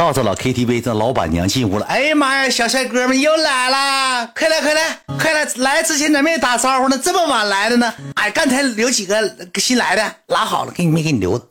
到这老 KTV，这老板娘进屋了。哎呀妈呀，小帅哥们又来了，快来快来快来！来之前咋没打招呼呢？这么晚来的呢？哎，刚才留几个新来的拉好了，给你没给你留的，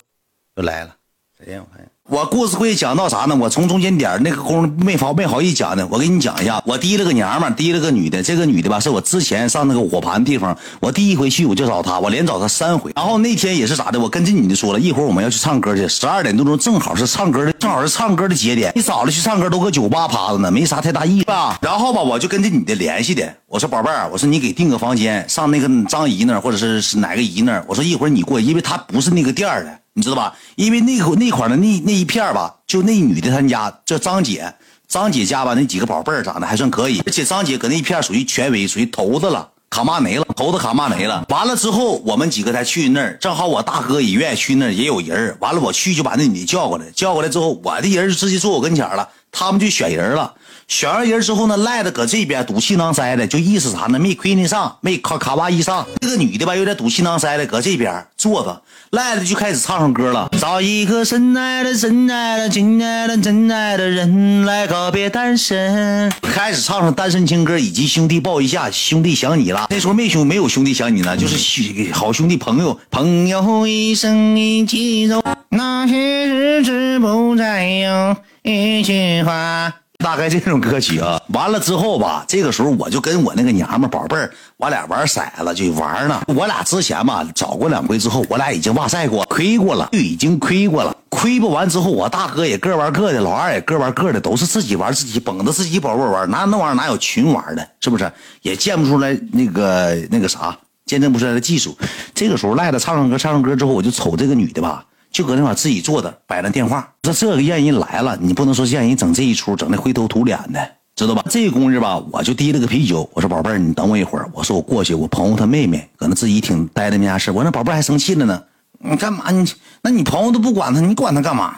又来了。谁呀？我看。我故事会讲到啥呢？我从中间点那个功夫没好没好意讲呢。我给你讲一下，我提了个娘们，提了个女的。这个女的吧，是我之前上那个火盘地方，我第一回去我就找她，我连找她三回。然后那天也是咋的？我跟这女的说了一会儿我们要去唱歌去，十二点多钟正好是唱歌的，正好是唱歌的节点。你早了去唱歌都搁酒吧趴着呢，没啥太大意思。然后吧，我就跟这女的联系的，我说宝贝儿，我说你给订个房间，上那个张姨那儿或者是是哪个姨那儿，我说一会儿你过，因为她不是那个店的。你知道吧？因为那块那块的那那一片吧，就那女的她家叫张姐，张姐家吧那几个宝贝儿长得还算可以，而且张姐搁那一片属于权威，属于头子了，卡骂没了，头子卡骂没了。完了之后，我们几个才去那儿，正好我大哥也愿意去那儿，也有人完了我去就把那女的叫过来，叫过来之后，我的人就直接坐我跟前了，他们就选人了。选完人之后呢，赖子搁这边赌气囊塞的，就意思啥呢？没亏你上，没卡卡哇伊上。这个女的吧，有点赌气囊塞的，搁这边坐着。赖子就开始唱上歌了，找一个深爱的、深爱的、亲爱的、真爱的人来告别单身。开始唱上单身情歌，以及兄弟抱一下，兄弟想你了。那时候没兄没有兄弟想你呢，就是好兄弟朋友。朋友一生一起走，那些日子不再有一句话。大概这种歌曲啊，完了之后吧，这个时候我就跟我那个娘们宝贝儿，我俩玩骰子就玩呢。我俩之前吧找过两回之后，我俩已经哇塞过，亏过了，就已经亏过了。亏不完之后，我大哥也各玩各的，老二也各玩各的，都是自己玩自己，捧着自己宝贝玩。哪那玩意儿哪有群玩的？是不是？也见不出来那个那个啥，见证不出来的技术。这个时候赖子唱唱歌，唱唱歌之后，我就瞅这个女的吧。就搁那块自己坐着，摆着电话。说这个让人来了，你不能说让人整这一出，整的灰头土脸的，知道吧？这功夫吧，我就提了个啤酒。我说宝贝儿，你等我一会儿。我说我过去，我朋友他妹妹搁那自己挺呆的没啥事。我那宝贝儿还生气了呢，你干嘛？你那你朋友都不管他，你管他干嘛？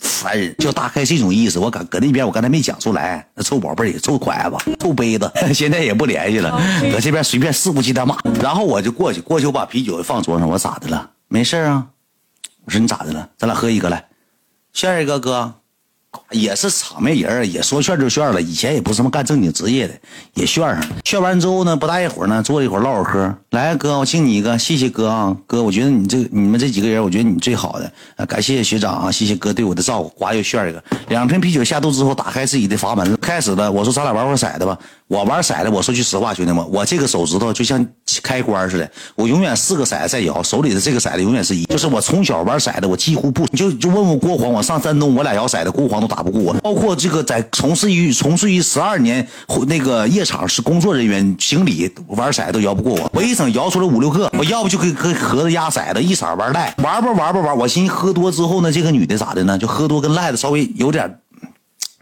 烦人，就大概这种意思。我搁搁那边，我刚才没讲出来。那臭宝贝儿也臭筷子，臭杯子，现在也不联系了，搁这边随便肆无忌惮骂。然后我就过去，过去我把啤酒放桌上。我咋的了？没事啊。我说你咋的了？咱俩喝一个来，炫一个哥，也是场面人也说炫就炫了。以前也不是什么干正经职业的，也炫上了。炫完之后呢，不大一会儿呢，坐一会儿唠会嗑。来哥，我敬你一个，谢谢哥啊，哥，我觉得你这你们这几个人，我觉得你最好的啊，感谢学长啊，谢谢哥对我的照顾。呱又炫一个，两瓶啤酒下肚之后，打开自己的阀门，开始了。我说咱俩玩会骰子吧。我玩骰子，我说句实话，兄弟们，我这个手指头就像开关似的，我永远四个骰子在摇，手里的这个骰子永远是一。就是我从小玩骰子，我几乎不就就问问郭黄，我上山东，我俩摇骰子，郭黄都打不过我。包括这个在从事于从事于十二年那个夜场是工作人员经理，玩骰子都摇不过我。我一整摇出来五六个，我要不就给给盒子压骰子，一色玩赖，玩吧玩吧玩。我寻思喝多之后呢，这个女的咋的呢？就喝多跟赖的稍微有点。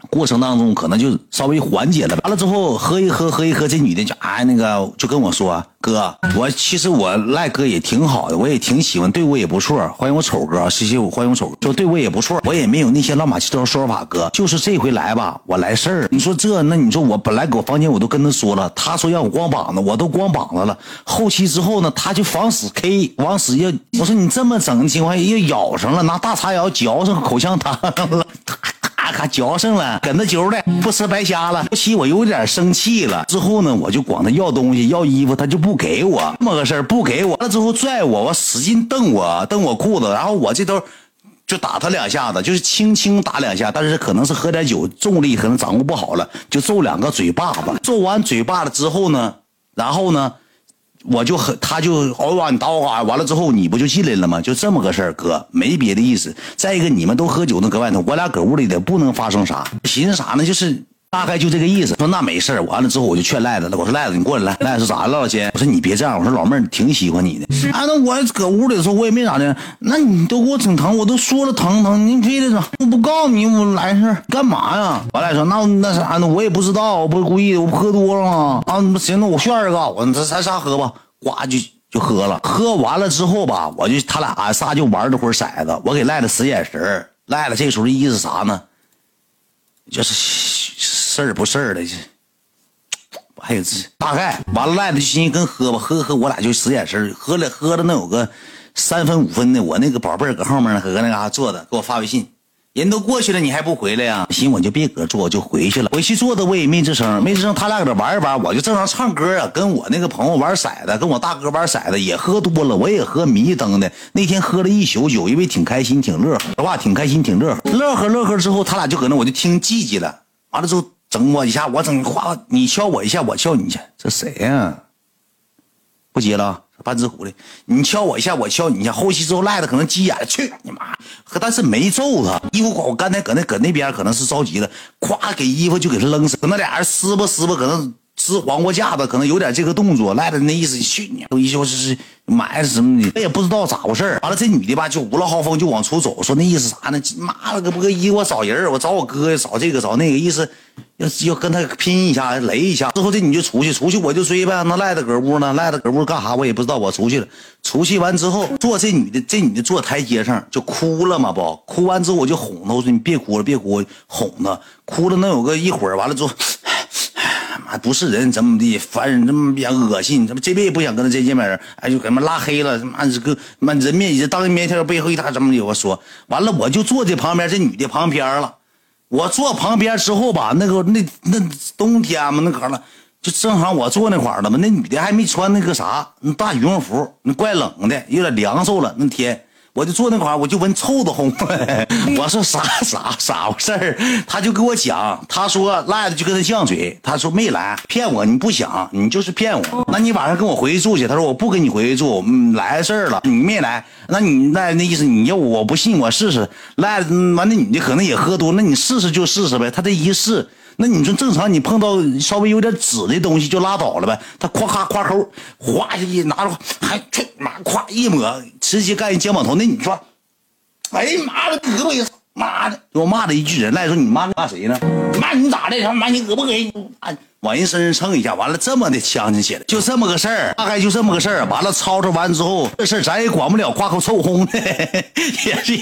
过程当中可能就稍微缓解了，完了之后喝一喝喝一喝，这女的就哎那个就跟我说哥，我其实我赖哥也挺好的，我也挺喜欢，对我也不错。欢迎我丑哥，谢谢我欢迎我丑哥，说对我也不错，我也没有那些乱七八糟说法，哥就是这回来吧，我来事儿。你说这那你说我本来搁房间我都跟他说了，他说让我光膀子，我都光膀子了。后期之后呢，他就防死 K，往死要我说你这么整的情况下又咬上了，拿大叉咬嚼上口香糖了。咔嚼上了，梗那揪的不吃白瞎了。后期我有点生气了，之后呢，我就管他要东西，要衣服，他就不给我，这么个事儿不给我。完了之后拽我，我使劲蹬我，蹬我裤子，然后我这头就打他两下子，就是轻轻打两下，但是可能是喝点酒，重力可能掌握不好了，就揍两个嘴巴子。揍完嘴巴子之后呢，然后呢。我就和他就哦哇你刀啊，完了之后你不就进来了吗？就这么个事儿，哥没别的意思。再一个，你们都喝酒呢，搁外头，我俩搁屋里的不能发生啥。寻思啥呢？就是。大概就这个意思，说那没事完了之后我就劝赖子了，我说赖子你过来来，赖子说咋了老金？我说你别这样，我说老妹儿挺喜欢你的。啊，那我搁屋里的时候我也没咋的，那你都给我整疼，我都说了疼疼，你非得整，我不告诉你我来事干嘛呀？完了说那那啥呢？我也不知道，我不是故意的，我喝多了吗？啊，那行，那我炫一个，我咱仨喝吧，呱就就喝了。喝完了之后吧，我就他俩仨就玩了会儿骰子，我给赖子使眼神赖子这时候的意思啥呢？就是。事儿不事儿的，这还有这大概完了，赖子就寻思跟喝吧，喝喝，我俩就使眼神喝了喝了，能有个三分五分的。我那个宝贝儿搁后面呢，搁那嘎坐着，给我发微信，人都过去了，你还不回来呀？行，我就别搁坐，我就回去了。回去坐的我也没吱声，没吱声。他俩搁这玩一玩，我就正常唱歌啊，跟我那个朋友玩骰子，跟我大哥玩骰子，也喝多了，我也喝迷瞪的。那天喝了一宿酒，因为挺开心，挺乐呵。说话挺开心，挺乐呵。乐呵乐呵之后，他俩就搁那，我就听唧唧了。完了之后，整我一下，我整夸，你敲我一下，我敲你一下，这谁呀？不接了。半只狐狸，你敲我一下，我敲你一下。后期之后赖的可能急眼了，去你妈！但是没揍他。衣服我刚才搁那搁那边可能是着急了，咵给衣服就给他扔死。那俩人撕吧撕吧，可能撕黄瓜架子，可能有点这个动作。赖的那意思，去你！都一就是是埋什么的，他也不知道咋回事完了这女的吧就无了豪风就往出走，说那意思啥呢？妈了个不个衣我找人我找我哥找这个找那个意思。要要跟他拼一下，雷一下，之后这你就出去，出去我就追呗。那赖子搁屋呢，赖子搁屋干啥？我也不知道。我出去了，出去完之后，坐这女的，这女的坐台阶上就哭了嘛，不哭完之后我就哄她，我说你别哭了，别哭，哄她。哭了能有个一会儿，完了之后，还不是人，怎么的，烦人，这么别恶心，怎么这辈子不想跟他再见面？哎，就给他妈拉黑了，他妈这个妈人面当人面前背后一大怎么的？我说完了，我就坐这旁边，这女的旁边了。我坐旁边之后吧，那个那那冬天嘛，那可了，就正好我坐那块儿了嘛。那女的还没穿那个啥，那大羽绒服，那怪冷的，有点凉飕了。那天。我就坐那块儿，我就闻臭的烘。我说啥啥啥回事儿？他就给我讲，他说赖子就跟他犟嘴，他说没来，骗我，你不想，你就是骗我。那你晚上跟我回去住去。他说我不跟你回去住，来事儿了，你没来，那你那那意思，你要我不信，我试试。赖子完，那女的可能也喝多，那你试试就试试呗。他这一试。那你说正常，你碰到稍微有点紫的东西就拉倒了呗。他夸咔夸抠，哗一拿着，还去妈夸一抹，直接干人肩膀头。那你说，哎妈的，胳膊也妈的，我骂了一句人，赖说你骂骂谁呢？骂你咋的？他妈你胳膊给往人身上蹭一下，完了这么的呛气起来，就这么个事儿，大概就这么个事儿。完了吵吵完之后，这事儿咱也管不了，挂口臭烘的，也是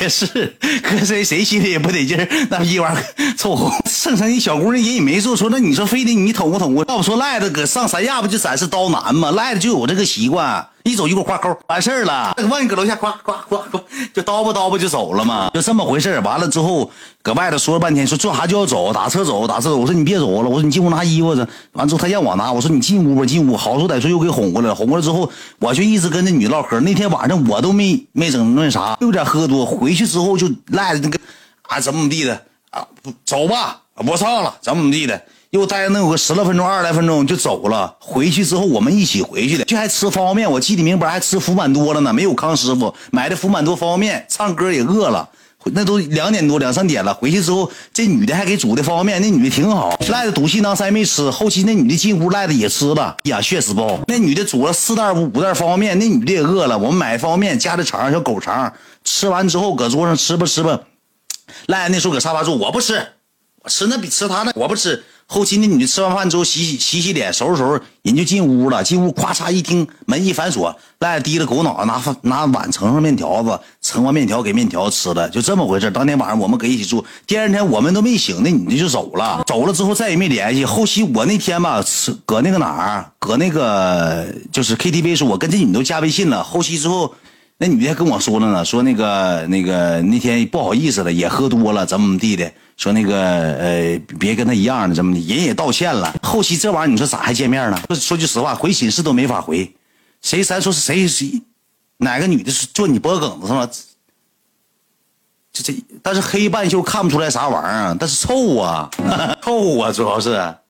也是，搁谁谁心里也不得劲儿，那一玩意臭烘。剩下一小姑娘人也没做错，那你说非得你捅咕捅咕？要不说赖子搁上三亚不就展示刀男吗？赖子就有这个习惯。一走一会儿挂钩，完事儿了。万一搁楼下呱呱呱呱，就叨吧叨吧就走了嘛，就这么回事完了之后，搁外头说了半天，说做啥就要走，打车走，打车走。我说你别走了，我说你进屋拿衣服去。完之后他让我拿，我说你进屋吧，进屋。好说歹说又给哄过来，哄过来之后，我就一直跟那女的唠嗑。那天晚上我都没没整那啥，有点喝多。回去之后就赖着那个啊怎么怎么地的啊，走吧，不唱了，怎么怎么地的。又待能有个十来分钟、二十来分钟就走了。回去之后我们一起回去的，就还吃方便面。我记得明白，还吃福满多了呢。没有康师傅买的福满多方便面。唱歌也饿了，那都两点多、两三点了。回去之后，这女的还给煮的方便面，那女的挺好。赖的赌气囊塞没吃，后期那女的进屋，赖的也吃了。呀，血死包！那女的煮了四袋五五袋方便面，那女的也饿了。我们买方便面加的肠，小狗肠，吃完之后搁桌上吃吧吃吧。赖那时候搁沙发坐，我不吃，吃那比吃他那，我不吃。后期那女的吃完饭之后洗洗洗洗脸收拾收拾，人就进屋了。进屋咵嚓一听门一反锁，赖低着狗脑袋拿拿碗盛上面条子，盛完面条给面条吃了，就这么回事当天晚上我们搁一起住，第二天我们都没醒，那女的就走了。走了之后再也没联系。后期我那天吧，搁那个哪儿，搁那个就是 KTV 时候，我跟这女的都加微信了。后期之后。那女的跟我说了呢，说那个那个那天不好意思了，也喝多了，怎么怎么地的，说那个呃，别跟他一样的，怎么的，人也道歉了。后期这玩意儿，你说咋还见面呢？说句实话，回寝室都没法回。谁咱说是谁谁，哪个女的是坐你脖梗子上了？这这，但是黑半袖看不出来啥玩意儿，但是臭啊，臭啊，主要是。